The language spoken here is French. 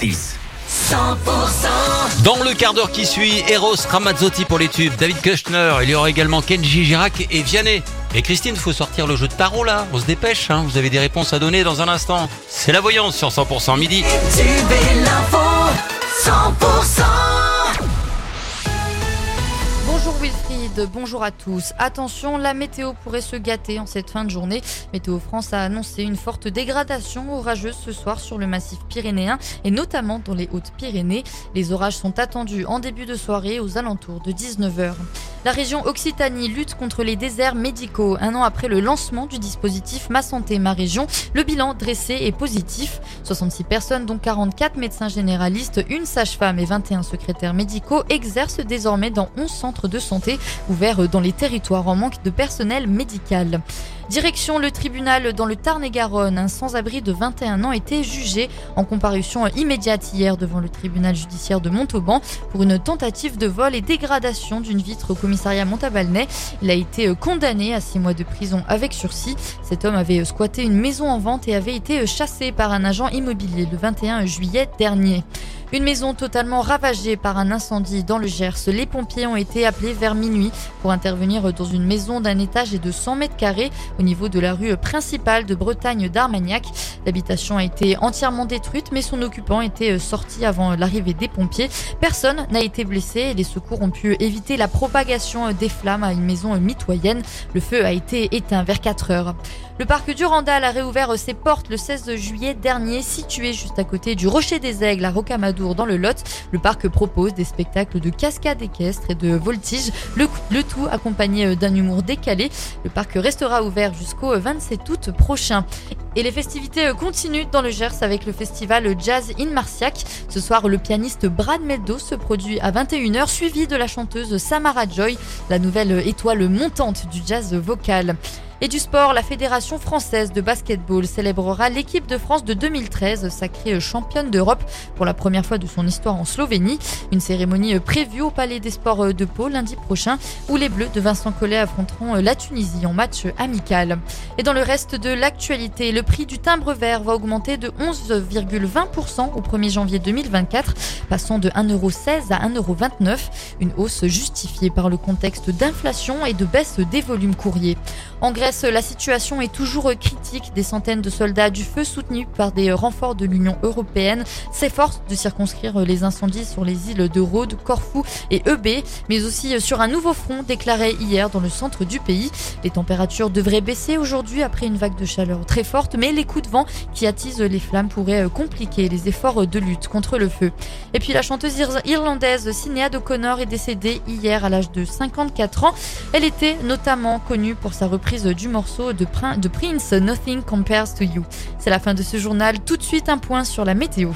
6. 100% Dans le quart d'heure qui suit, Eros Ramazzotti pour les tubes, David Kushner, il y aura également Kenji Girac et Vianney. Et Christine, faut sortir le jeu de tarot là, on se dépêche, hein. vous avez des réponses à donner dans un instant. C'est la voyance sur 100% midi. Et tu es l'info 100% Bonjour Wilfried, bonjour à tous. Attention, la météo pourrait se gâter en cette fin de journée. Météo France a annoncé une forte dégradation orageuse ce soir sur le massif pyrénéen et notamment dans les Hautes-Pyrénées. Les orages sont attendus en début de soirée aux alentours de 19h. La région Occitanie lutte contre les déserts médicaux. Un an après le lancement du dispositif Ma Santé, Ma Région, le bilan dressé est positif. 66 personnes, dont 44 médecins généralistes, une sage-femme et 21 secrétaires médicaux exercent désormais dans 11 centres de santé ouverts dans les territoires en manque de personnel médical. Direction le tribunal dans le Tarn-et-Garonne. Un sans-abri de 21 ans était jugé en comparution immédiate hier devant le tribunal judiciaire de Montauban pour une tentative de vol et dégradation d'une vitre au commissariat Montabalnais. Il a été condamné à 6 mois de prison avec sursis. Cet homme avait squatté une maison en vente et avait été chassé par un agent immobilier le 21 juillet dernier. Une maison totalement ravagée par un incendie dans le Gers. Les pompiers ont été appelés vers minuit pour intervenir dans une maison d'un étage et de 100 mètres carrés au niveau de la rue principale de Bretagne d'Armagnac. L'habitation a été entièrement détruite, mais son occupant était sorti avant l'arrivée des pompiers. Personne n'a été blessé et les secours ont pu éviter la propagation des flammes à une maison mitoyenne. Le feu a été éteint vers 4 heures. Le parc Durandal a réouvert ses portes le 16 juillet dernier, situé juste à côté du Rocher des Aigles à Rocamadour dans le Lot. Le parc propose des spectacles de cascades équestres et de voltige, le, le tout accompagné d'un humour décalé. Le parc restera ouvert jusqu'au 27 août prochain. Et les festivités continuent dans le Gers avec le festival Jazz in Marciac. Ce soir, le pianiste Brad Meldo se produit à 21h, suivi de la chanteuse Samara Joy, la nouvelle étoile montante du jazz vocal. Et du sport, la Fédération française de basketball célébrera l'équipe de France de 2013, sacrée championne d'Europe pour la première fois de son histoire en Slovénie. Une cérémonie prévue au Palais des Sports de Pau lundi prochain, où les Bleus de Vincent Collet affronteront la Tunisie en match amical. Et dans le reste de l'actualité, le prix du timbre vert va augmenter de 11,20% au 1er janvier 2024, passant de 1,16€ à 1,29€. Une hausse justifiée par le contexte d'inflation et de baisse des volumes courriers. En la situation est toujours critique. Des centaines de soldats du feu soutenus par des renforts de l'Union européenne s'efforcent de circonscrire les incendies sur les îles de Rhodes, Corfou et Eubée, mais aussi sur un nouveau front déclaré hier dans le centre du pays. Les températures devraient baisser aujourd'hui après une vague de chaleur très forte, mais les coups de vent qui attisent les flammes pourraient compliquer les efforts de lutte contre le feu. Et puis la chanteuse irlandaise Sinéad O'Connor est décédée hier à l'âge de 54 ans. Elle était notamment connue pour sa reprise du morceau de, de Prince Nothing Compares to You. C'est la fin de ce journal. Tout de suite un point sur la météo.